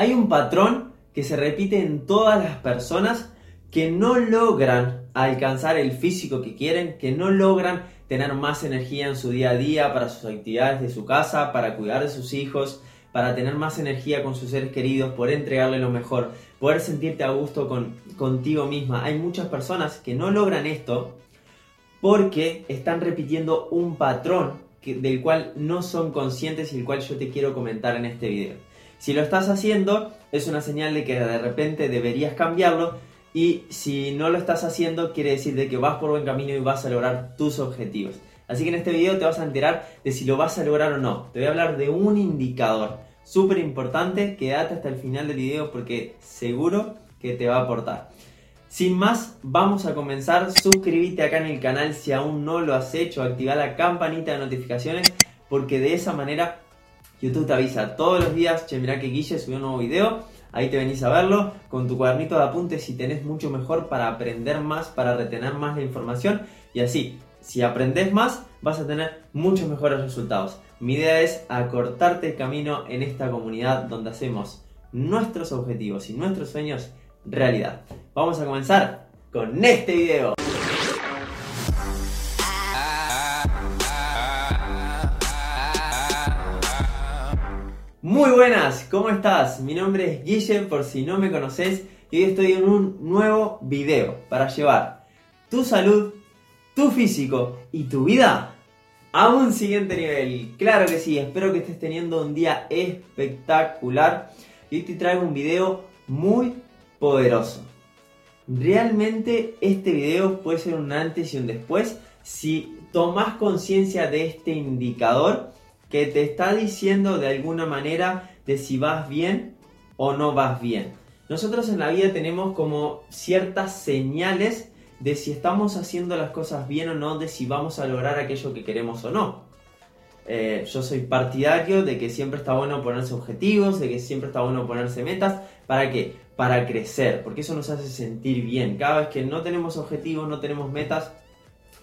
Hay un patrón que se repite en todas las personas que no logran alcanzar el físico que quieren, que no logran tener más energía en su día a día para sus actividades de su casa, para cuidar de sus hijos, para tener más energía con sus seres queridos, poder entregarle lo mejor, poder sentirte a gusto con, contigo misma. Hay muchas personas que no logran esto porque están repitiendo un patrón del cual no son conscientes y el cual yo te quiero comentar en este video. Si lo estás haciendo, es una señal de que de repente deberías cambiarlo y si no lo estás haciendo, quiere decir de que vas por buen camino y vas a lograr tus objetivos. Así que en este video te vas a enterar de si lo vas a lograr o no. Te voy a hablar de un indicador súper importante. Quédate hasta el final del video porque seguro que te va a aportar. Sin más, vamos a comenzar. Suscríbete acá en el canal si aún no lo has hecho. Activa la campanita de notificaciones porque de esa manera YouTube te avisa todos los días. Che, mirá que Guille subió un nuevo video. Ahí te venís a verlo con tu cuadernito de apuntes si tenés mucho mejor para aprender más, para retener más la información y así si aprendes más, vas a tener muchos mejores resultados. Mi idea es acortarte el camino en esta comunidad donde hacemos nuestros objetivos y nuestros sueños realidad. Vamos a comenzar con este video. Muy buenas, ¿cómo estás? Mi nombre es Guille, por si no me conoces, y hoy estoy en un nuevo video para llevar tu salud tu físico y tu vida a un siguiente nivel. Claro que sí, espero que estés teniendo un día espectacular y hoy te traigo un video muy poderoso. Realmente este video puede ser un antes y un después si tomas conciencia de este indicador que te está diciendo de alguna manera de si vas bien o no vas bien. Nosotros en la vida tenemos como ciertas señales de si estamos haciendo las cosas bien o no, de si vamos a lograr aquello que queremos o no. Eh, yo soy partidario de que siempre está bueno ponerse objetivos, de que siempre está bueno ponerse metas. ¿Para qué? Para crecer, porque eso nos hace sentir bien. Cada vez que no tenemos objetivos, no tenemos metas,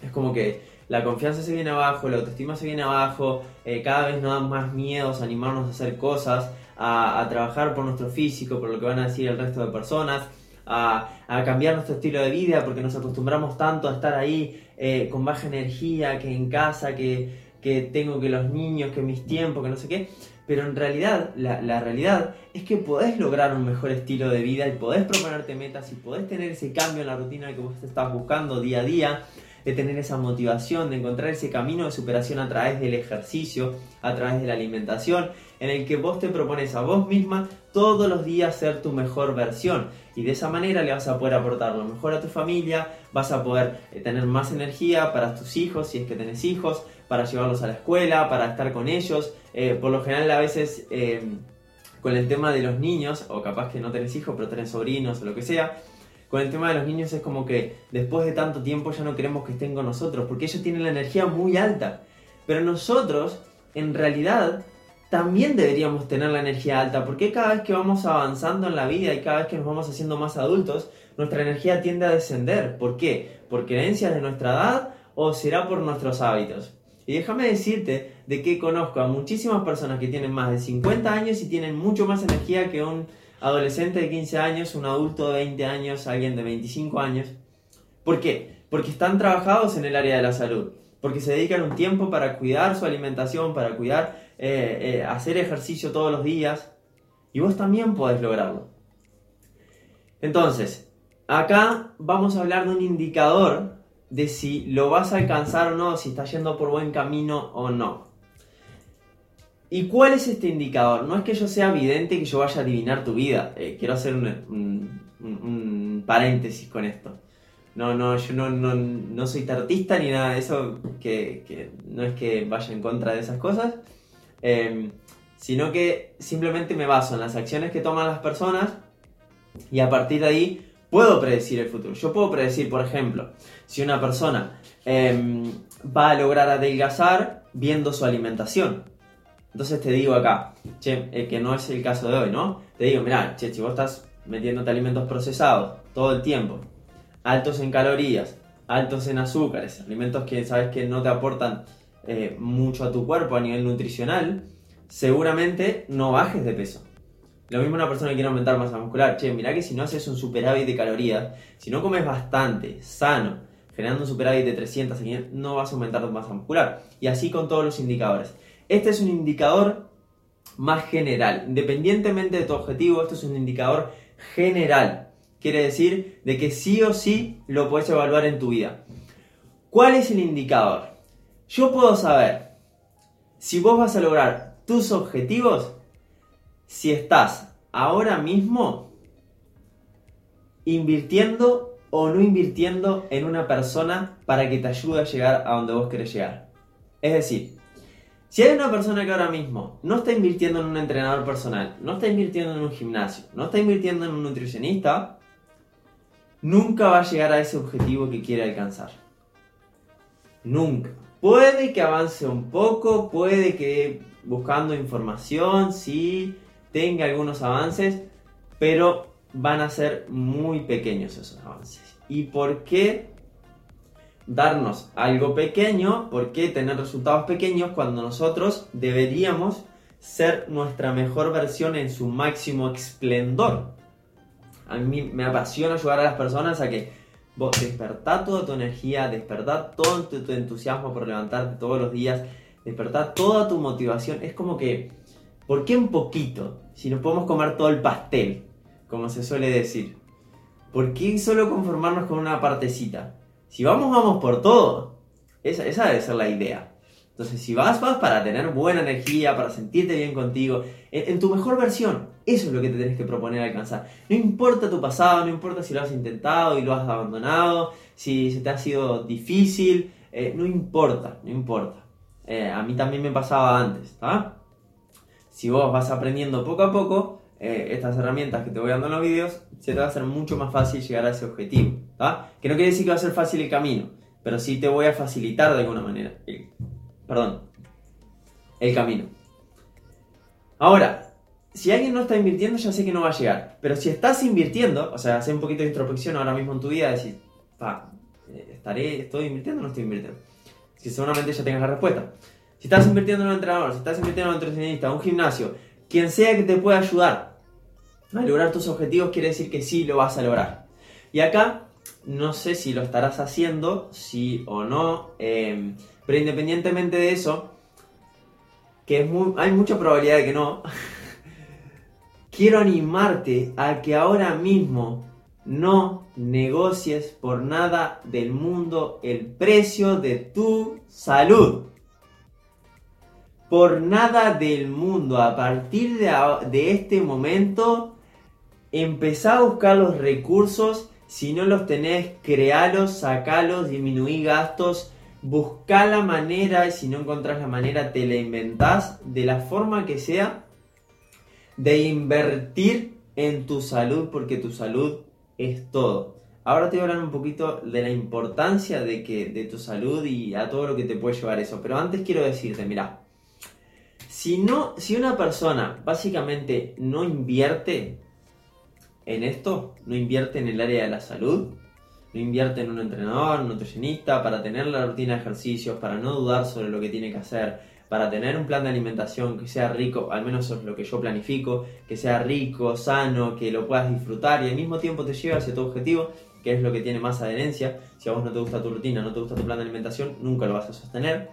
es como que la confianza se viene abajo, la autoestima se viene abajo, eh, cada vez nos dan más miedos a animarnos a hacer cosas, a, trabajar por nuestro físico, por lo que van a decir el resto de personas a, cambiar nuestro estilo de vida porque nos acostumbramos tanto a estar ahí eh, con baja energía, que en casa, que, tengo que los niños, que mis tiempos, que no sé qué. Pero en realidad, la, la, realidad es que podés lograr un mejor estilo de vida y podés proponerte metas y podés tener ese cambio en la rutina que vos estás buscando día a día de tener esa motivación, de encontrar ese camino de superación a través del ejercicio, a través de la alimentación, en el que vos te propones a vos misma todos los días ser tu mejor versión. Y de esa manera le vas a poder aportar lo mejor a tu familia, vas a poder eh, tener más energía para tus hijos, si es que tenés hijos, para llevarlos a la escuela, para estar con ellos. Eh, por lo general a veces... Eh, con el tema de los niños, o capaz que no tenés hijos, pero tenés sobrinos o lo que sea, con el tema de los niños es como que después de tanto tiempo ya no queremos que estén con nosotros, porque ellos tienen la energía muy alta. Pero nosotros, en realidad, también deberíamos tener la energía alta, porque cada vez que vamos avanzando en la vida y cada vez que nos vamos haciendo más adultos, nuestra energía tiende a descender. ¿Por qué? ¿Por creencias de nuestra edad o será por nuestros hábitos? Y déjame decirte de que conozco a muchísimas personas que tienen más de 50 años y tienen mucho más energía que un adolescente de 15 años, un adulto de 20 años, alguien de 25 años. ¿Por qué? Porque están trabajados en el área de la salud, porque se dedican un tiempo para cuidar su alimentación, para cuidar, eh, eh, hacer ejercicio todos los días, y vos también podés lograrlo. Entonces, acá vamos a hablar de un indicador de si lo vas a alcanzar o no, si estás yendo por buen camino o no. ¿Y cuál es este indicador? No es que yo sea evidente que yo vaya a adivinar tu vida. Eh, quiero hacer un, paréntesis con esto. No, no, yo no, no, soy tartista ni nada de eso, que, no es que vaya en contra de esas cosas, em, sino que simplemente me baso en las acciones que toman las personas y a partir de ahí puedo predecir el futuro. Yo puedo predecir, por ejemplo, si una persona em, va a lograr adelgazar viendo su alimentación. Entonces te digo acá, che, eh, que no es el caso de hoy, ¿no? Te digo, mira, che, si vos estás metiéndote alimentos procesados todo el tiempo, altos en calorías, altos en azúcares, alimentos que sabes que no te aportan eh, mucho a tu cuerpo a nivel nutricional, seguramente no bajes de peso. Lo mismo una persona que quiere aumentar masa muscular. Che, mirá que si no haces un superávit de calorías, si no comes bastante, sano, generando un superávit de 300, no vas a aumentar tu masa muscular. Y así con todos los indicadores. Este es un indicador más general. Independientemente de tu objetivo, esto es un indicador general. Quiere decir de que sí o sí lo puedes evaluar en tu vida. ¿Cuál es el indicador? Yo puedo saber si vos vas a lograr tus objetivos si estás ahora mismo invirtiendo o no invirtiendo en una persona para que te ayude a llegar a donde vos querés llegar. Es decir, si hay una persona que ahora mismo no está invirtiendo en un entrenador personal, no está invirtiendo en un gimnasio, no está invirtiendo en un nutricionista, nunca va a llegar a ese objetivo que quiere alcanzar. Nunca. Puede que avance un poco, puede que buscando información, sí, tenga algunos avances, pero van a ser muy pequeños esos avances. ¿Y por qué darnos algo pequeño? ¿Por qué tener resultados pequeños cuando nosotros deberíamos ser nuestra mejor versión en su máximo esplendor? A mí me apasiona ayudar a las personas a que vos toda tu energía, despertá todo tu, tu entusiasmo por levantarte todos los días, despertá toda tu motivación. Es como que ¿Por qué un poquito? Si nos podemos comer todo el pastel, como se suele decir. ¿Por qué solo conformarnos con una partecita? Si vamos, vamos por todo. Esa, debe ser la idea. Entonces, si vas, vas para tener buena energía, para sentirte bien contigo, en, tu mejor versión. Eso es lo que te tienes que proponer alcanzar. No importa tu pasado, no importa si lo has intentado y lo has abandonado, si se te ha sido difícil, eh, no importa, no importa. Eh, a mí también me pasaba antes, ¿está? si vos vas aprendiendo poco a poco eh, estas herramientas que te voy dando en los vídeos, se te va a hacer mucho más fácil llegar a ese objetivo. Que no quiere decir que va a ser fácil el camino, pero sí te voy a facilitar de alguna manera. perdón, el camino. Ahora, si alguien no está invirtiendo, ya sé que no va a llegar. Pero si estás invirtiendo, o sea, hace un poquito de introspección ahora mismo en tu vida, decir, pa, eh, ¿estaré, estoy invirtiendo o no estoy invirtiendo? Si seguramente ya tengas la respuesta. Si estás invirtiendo en un entrenador, si estás invirtiendo en un nutricionista, un gimnasio, quien sea que te pueda ayudar a lograr tus objetivos, quiere decir que sí lo vas a lograr. Y acá no sé si lo estarás haciendo, sí o no, em, pero independientemente de eso, que hay mucha probabilidad de que no, quiero animarte a que ahora mismo no negocies por nada del mundo el precio de tu salud por nada del mundo. A partir de, este momento, empezá a buscar los recursos. Si no los tenés, créalos, sacalos, disminuí gastos. Busca la manera y si no encontrás la manera, te la inventás de la forma que sea de invertir en tu salud porque tu salud es todo. Ahora te voy a hablar un poquito de la importancia de, que, de tu salud y a todo lo que te puede llevar eso. Pero antes quiero decirte, mira, si, no, si una persona básicamente no invierte en esto, no invierte en el área de la salud, no invierte en un entrenador, un nutricionista, para tener la rutina de ejercicios, para no dudar sobre lo que tiene que hacer, para tener un plan de alimentación que sea rico, al menos eso es lo que yo planifico, que sea rico, sano, que lo puedas disfrutar y al mismo tiempo te lleve hacia tu objetivo, que es lo que tiene más adherencia. Si a vos no te gusta tu rutina, no te gusta tu plan de alimentación, nunca lo vas a sostener.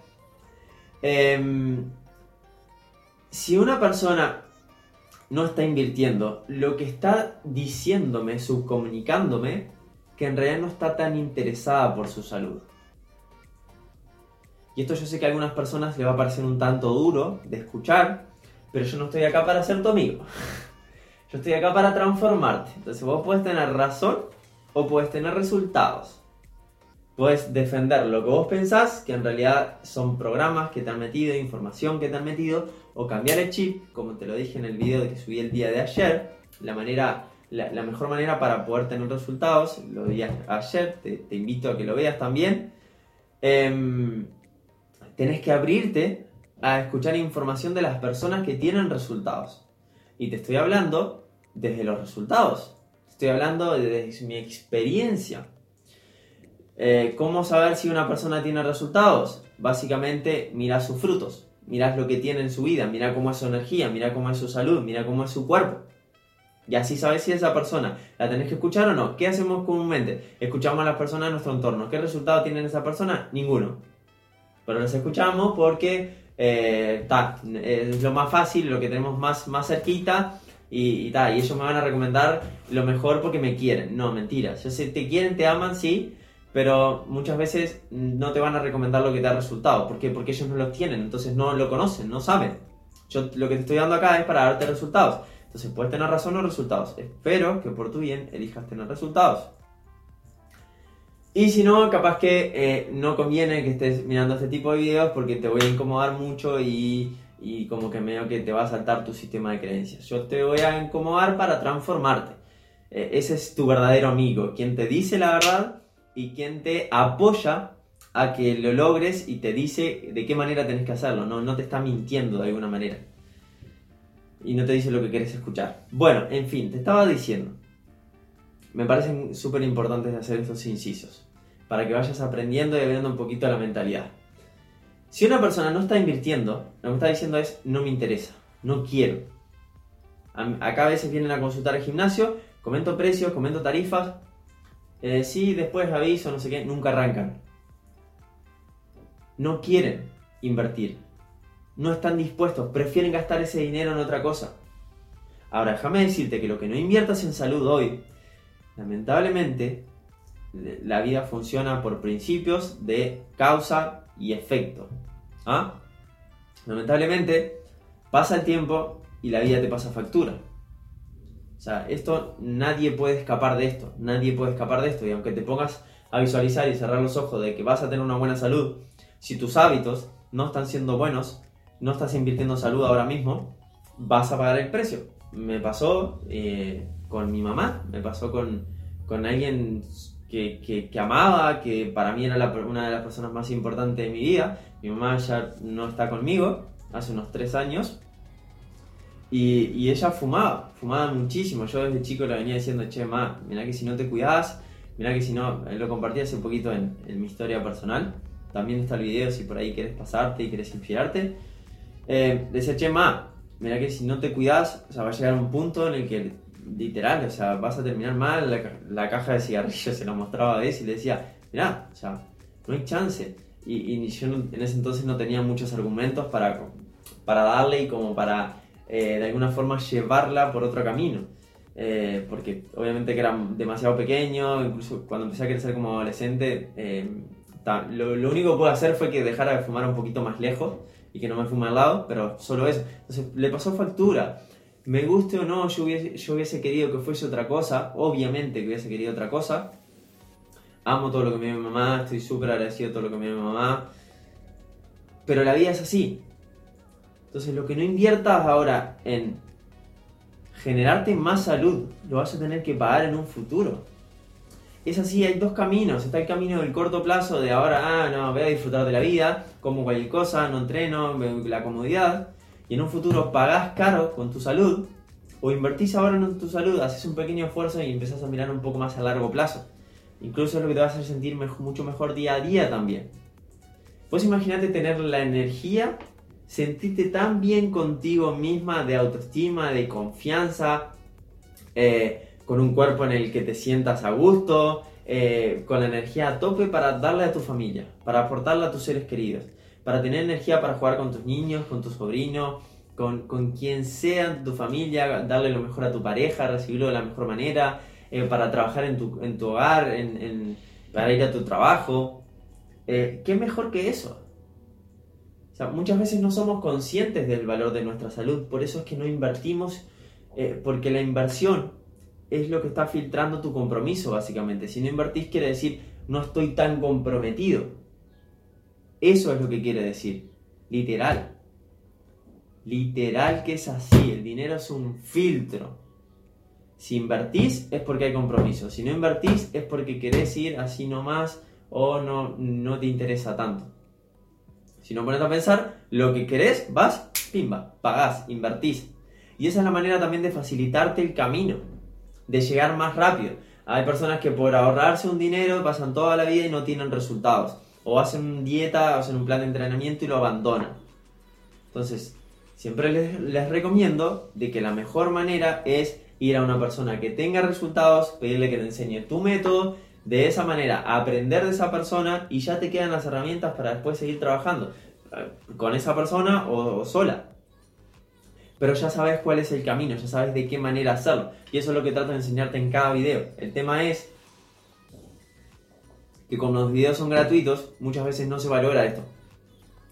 Eh, si una persona no está invirtiendo, lo que está diciéndome, subcomunicándome, que en realidad no está tan interesada por su salud. Y esto yo sé que a algunas personas le va a parecer un tanto duro de escuchar, pero yo no estoy acá para ser tu amigo. Yo estoy acá para transformarte. Entonces vos puedes tener razón o puedes tener resultados. Puedes defender lo que vos pensás, que en realidad son programas que te han metido, información que te han metido, o cambiar el chip, como te lo dije en el video que subí el día de ayer. La, manera, la, mejor manera para poder tener resultados, lo di ayer, te, invito a que lo veas también. Em, tenés que abrirte a escuchar información de las personas que tienen resultados. Y te estoy hablando desde los resultados. Estoy hablando desde mi experiencia. Eh, ¿Cómo saber si una persona tiene resultados? Básicamente mira sus frutos, mira lo que tiene en su vida, mira cómo es su energía, mira cómo es su salud, mira cómo es su cuerpo. Y así sabes si esa persona la tenés que escuchar o no. ¿Qué hacemos comúnmente? Escuchamos a las personas de nuestro entorno. ¿Qué resultado tiene esa persona? Ninguno. Pero las escuchamos porque eh, es lo más fácil, lo que tenemos más, más cerquita y, y, y ellos me van a recomendar lo mejor porque me quieren. No, mentira. Yo sé, te quieren, te aman, sí, pero muchas veces no te van a recomendar lo que te da resultado. ¿Por qué? Porque ellos no lo tienen, entonces no lo conocen, no saben. Yo lo que te estoy dando acá es para darte resultados. Entonces puedes tener razón o resultados. Espero que por tu bien elijas tener resultados. Y si no, capaz que eh, no conviene que estés mirando este tipo de videos porque te voy a incomodar mucho y, y como que medio que te va a saltar tu sistema de creencias. Yo te voy a incomodar para transformarte. Eh, ese es tu verdadero amigo, quien te dice la verdad y quien te apoya a que lo logres y te dice de qué manera tenés que hacerlo. No, no te está mintiendo de alguna manera. Y no te dice lo que quieres escuchar. Bueno, en fin, te estaba diciendo. Me parecen súper importantes hacer estos incisos para que vayas aprendiendo y abriendo un poquito la mentalidad. Si una persona no está invirtiendo, lo que está diciendo es no me interesa, no quiero. Acá a veces vienen a consultar al gimnasio, comento precios, comento tarifas, eh, sí, después aviso, no sé qué, nunca arrancan. No quieren invertir, no están dispuestos, prefieren gastar ese dinero en otra cosa. Ahora, déjame decirte que lo que no inviertas en salud hoy, lamentablemente, la vida funciona por principios de causa y efecto. ¿Ah? Lamentablemente, pasa el tiempo y la vida te pasa factura. O sea, esto nadie puede escapar de esto, nadie puede escapar de esto. Y aunque te pongas a visualizar y cerrar los ojos de que vas a tener una buena salud, si tus hábitos no están siendo buenos, no estás invirtiendo salud ahora mismo, vas a pagar el precio. Me pasó eh, con mi mamá, me pasó con, con alguien que, que, amaba, que para mí era una de las personas más importantes de mi vida. Mi mamá ya no está conmigo, hace unos tres años. Y, y, ella fumaba, fumaba muchísimo. Yo desde chico le venía diciendo, che, ma, mira que si no te cuidas, mira que si no, lo compartí hace un poquito en, en, mi historia personal. También está el video si por ahí quieres pasarte y quieres inspirarte. Eh, decía, che, ma, mira que si no te cuidas, o sea, va a llegar un punto en el que literal, o sea, vas a terminar mal, la, caja de cigarrillos se la mostraba a veces y le decía, mirá, o sea, no hay chance. Y, yo en ese entonces no tenía muchos argumentos para, para darle y como para eh, de alguna forma llevarla por otro camino. Eh, porque obviamente que era demasiado pequeño, incluso cuando empecé a crecer como adolescente, eh, lo, único que pude hacer fue que dejara de fumar un poquito más lejos y que no me fume al lado, pero solo eso. Entonces le pasó factura me guste o no, yo hubiese, yo hubiese querido que fuese otra cosa, obviamente que hubiese querido otra cosa. Amo todo lo que me dio mi mamá, estoy súper agradecido todo lo que me dio mi mamá. Pero la vida es así. Entonces lo que no inviertas ahora en generarte más salud, lo vas a tener que pagar en un futuro. Es así, hay dos caminos. Está el camino del corto plazo de ahora, ah, no, voy a disfrutar de la vida, como cualquier cosa, no entreno, la comodidad y en un futuro pagás caro con tu salud, o invertís ahora en tu salud, haces un pequeño esfuerzo y empezás a mirar un poco más a largo plazo. Incluso es lo que te va a hacer sentir mucho mejor día a día también. Pues imagínate tener la energía, sentirte tan bien contigo misma, de autoestima, de confianza, eh, con un cuerpo en el que te sientas a gusto, eh, con la energía a tope para darle a tu familia, para aportarle a tus seres queridos para tener energía para jugar con tus niños, con tus sobrinos, con, con quien sea tu familia, darle lo mejor a tu pareja, recibirlo de la mejor manera, eh, para trabajar en tu, en tu hogar, para ir a tu trabajo. Eh, ¿Qué mejor que eso? O sea, muchas veces no somos conscientes del valor de nuestra salud, por eso es que no invertimos, eh, porque la inversión es lo que está filtrando tu compromiso, básicamente. Si no invertís, quiere decir, no estoy tan comprometido. Eso es lo que quiere decir. Literal. Literal que es así. El dinero es un filtro. Si invertís es porque hay compromiso. Si no invertís es porque querés ir así nomás o no, no te interesa tanto. Si no pones a pensar, lo que querés, vas, pimba, pagás, invertís. Y esa es la manera también de facilitarte el camino, de llegar más rápido. Hay personas que por ahorrarse un dinero pasan toda la vida y no tienen resultados o hacen dieta, o hacen un plan de entrenamiento y lo abandonan. Entonces, siempre les, recomiendo de que la mejor manera es ir a una persona que tenga resultados, pedirle que te enseñe tu método, de esa manera aprender de esa persona y ya te quedan las herramientas para después seguir trabajando eh, con esa persona o, sola. Pero ya sabes cuál es el camino, ya sabes de qué manera hacerlo. Y eso es lo que trato de enseñarte en cada video. El tema es que como los videos son gratuitos, muchas veces no se valora esto.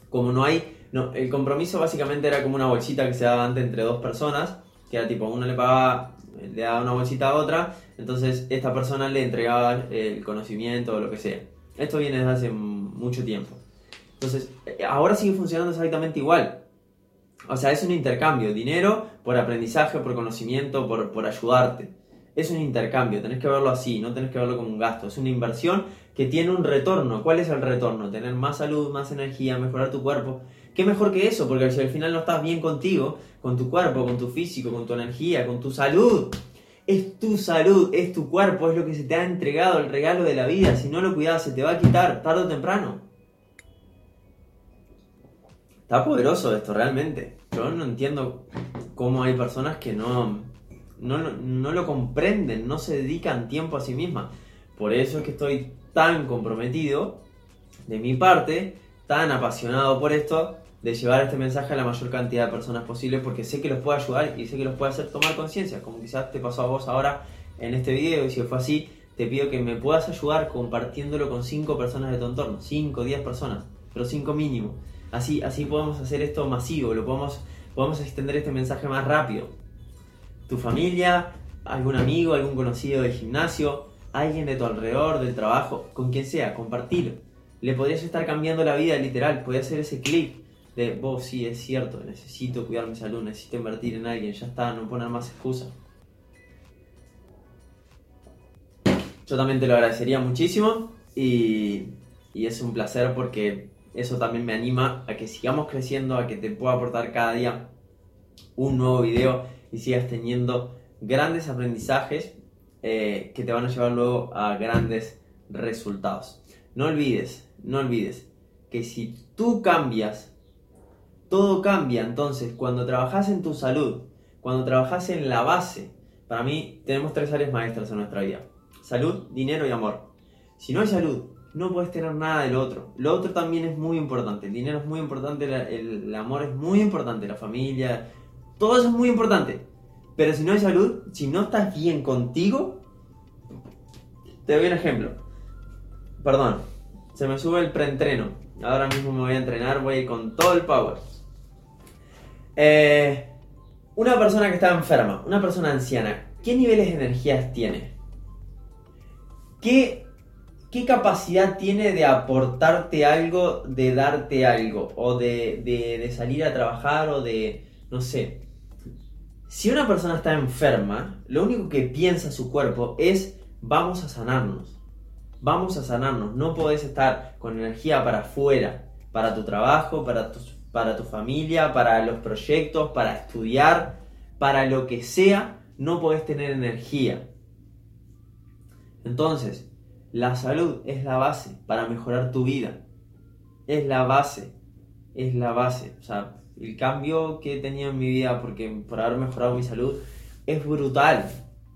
Como no hay, no, el compromiso básicamente era como una bolsita que se daba antes entre dos personas, que era tipo, uno le pagaba, le daba una bolsita a otra, entonces esta persona le entregaba el conocimiento o lo que sea. Esto viene desde hace mucho tiempo. Entonces, ahora sigue funcionando exactamente igual. O sea, es un intercambio, dinero por aprendizaje, por conocimiento, por, por ayudarte. Es un intercambio, tenés que verlo así, no tenés que verlo como un gasto. Es una inversión que tiene un retorno. ¿Cuál es el retorno? Tener más salud, más energía, mejorar tu cuerpo. ¿Qué mejor que eso? Porque si al final no estás bien contigo, con tu cuerpo, con tu físico, con tu energía, con tu salud, es tu salud, es tu cuerpo, es lo que se te ha entregado, el regalo de la vida. Si no lo cuidas, se te va a quitar tarde o temprano. Está poderoso esto, realmente. Yo no entiendo cómo hay personas que no, no, no lo comprenden, no se dedican tiempo a sí mismas. Por eso es que estoy tan comprometido, de mi parte, tan apasionado por esto, de llevar este mensaje a la mayor cantidad de personas posible porque sé que los puede ayudar y sé que los puede hacer tomar conciencia, como quizás te pasó a vos ahora en este video y si fue así, te pido que me puedas ayudar compartiéndolo con 5 personas de tu entorno, 5, 10 personas, pero 5 mínimo. Así, así podemos hacer esto masivo, lo podemos, podemos extender este mensaje más rápido. Tu familia, algún amigo, algún conocido del gimnasio, alguien de tu alrededor, del trabajo, con quien sea, compartirlo. Le podrías estar cambiando la vida literal, podría hacer ese clic de vos sí es cierto, necesito cuidar mi salud, necesito invertir en alguien, ya está, no poner más excusas. Yo también te lo agradecería muchísimo y, y es un placer porque eso también me anima a que sigamos creciendo, a que te pueda aportar cada día un nuevo video y sigas teniendo grandes aprendizajes eh, que te van a llevar luego a grandes resultados. No olvides, no olvides que si tú cambias todo cambia entonces cuando trabajas en tu salud, cuando trabajas en la base. Para mí tenemos tres áreas maestras en nuestra vida. Salud, dinero y amor. Si no hay salud, no puedes tener nada del otro. Lo otro también es muy importante. El dinero es muy importante, el, amor es muy importante, la familia, todo eso es muy importante. Pero si no hay salud, si no estás bien contigo, te doy un ejemplo. Perdón, se me sube el preentreno. Ahora mismo me voy a entrenar, voy a ir con todo el power. Eh, una persona que está enferma, una persona anciana, ¿qué niveles de energías tiene? ¿Qué, qué capacidad tiene de aportarte algo, de darte algo? O de, de salir a trabajar o de, no sé. Si una persona está enferma, lo único que piensa su cuerpo es vamos a sanarnos. Vamos a sanarnos. No podés estar con energía para afuera, para tu trabajo, para tus para tu familia, para los proyectos, para estudiar, para lo que sea, no podés tener energía. Entonces, la salud es la base para mejorar tu vida. Es la base. Es la base. O sea, el cambio que he tenido en mi vida porque, por haber mejorado mi salud es brutal.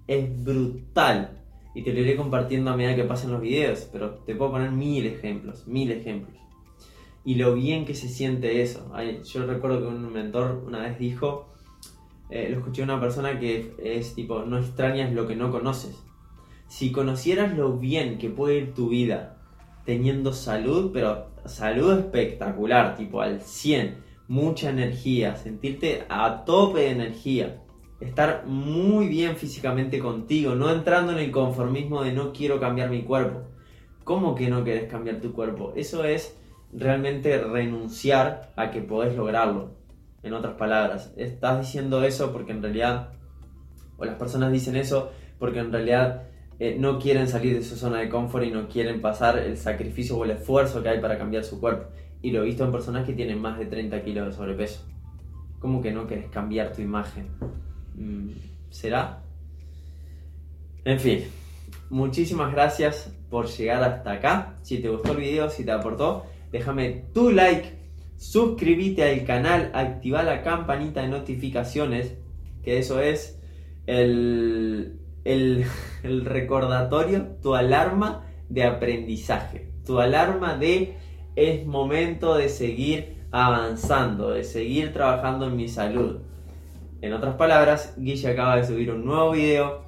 Es brutal. Y te lo iré compartiendo a medida que pasen los videos. Pero te puedo poner mil ejemplos. Mil ejemplos y lo bien que se siente eso. Yo recuerdo que un mentor una vez dijo, eh, lo escuché a una persona que es tipo, no extrañas lo que no conoces. Si conocieras lo bien que puede ir tu vida teniendo salud, pero salud espectacular, tipo al 100, mucha energía, sentirte a tope de energía, estar muy bien físicamente contigo, no entrando en el conformismo de no quiero cambiar mi cuerpo. ¿Cómo que no quieres cambiar tu cuerpo? Eso es realmente renunciar a que podés lograrlo. En otras palabras, estás diciendo eso porque en realidad, o las personas dicen eso porque en realidad eh, no quieren salir de su zona de confort y no quieren pasar el sacrificio o el esfuerzo que hay para cambiar su cuerpo. Y lo he visto en personas que tienen más de 30 kilos de sobrepeso. ¿Cómo que no quieres cambiar tu imagen? Mm, ¿Será? En fin, muchísimas gracias por llegar hasta acá. Si te gustó el video, si te aportó, déjame tu like, suscríbete al canal, activa la campanita de notificaciones, que eso es el, el, recordatorio, tu alarma de aprendizaje, tu alarma de es momento de seguir avanzando, de seguir trabajando en mi salud. En otras palabras, Guille acaba de subir un nuevo video,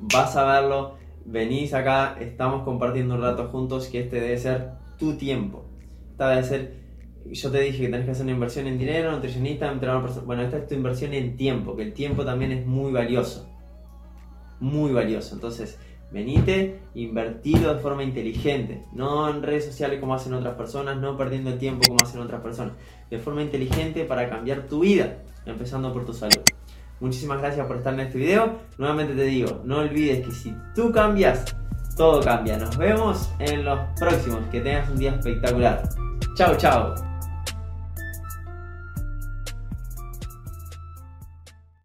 vas a verlo, venís acá, estamos compartiendo un rato juntos que este debe ser tu tiempo. Esta debe ser, yo te dije que tenés que hacer una inversión en dinero, nutricionista, entrenador personal. Bueno, esta es tu inversión en tiempo, que el tiempo también es muy valioso. Muy valioso. Entonces, venite, invertirlo de forma inteligente, no en redes sociales como hacen otras personas, no perdiendo el tiempo como hacen otras personas, de forma inteligente para cambiar tu vida, empezando por tu salud. Muchísimas gracias por estar en este video. Nuevamente te digo, no olvides que si tú cambias, todo cambia. Nos vemos en los próximos. Que tengas un día espectacular. Tchau, tchau!